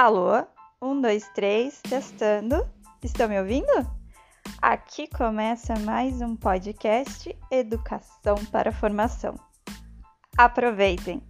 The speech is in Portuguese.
Alô? Um, dois, três, testando. Estão me ouvindo? Aqui começa mais um podcast Educação para Formação. Aproveitem!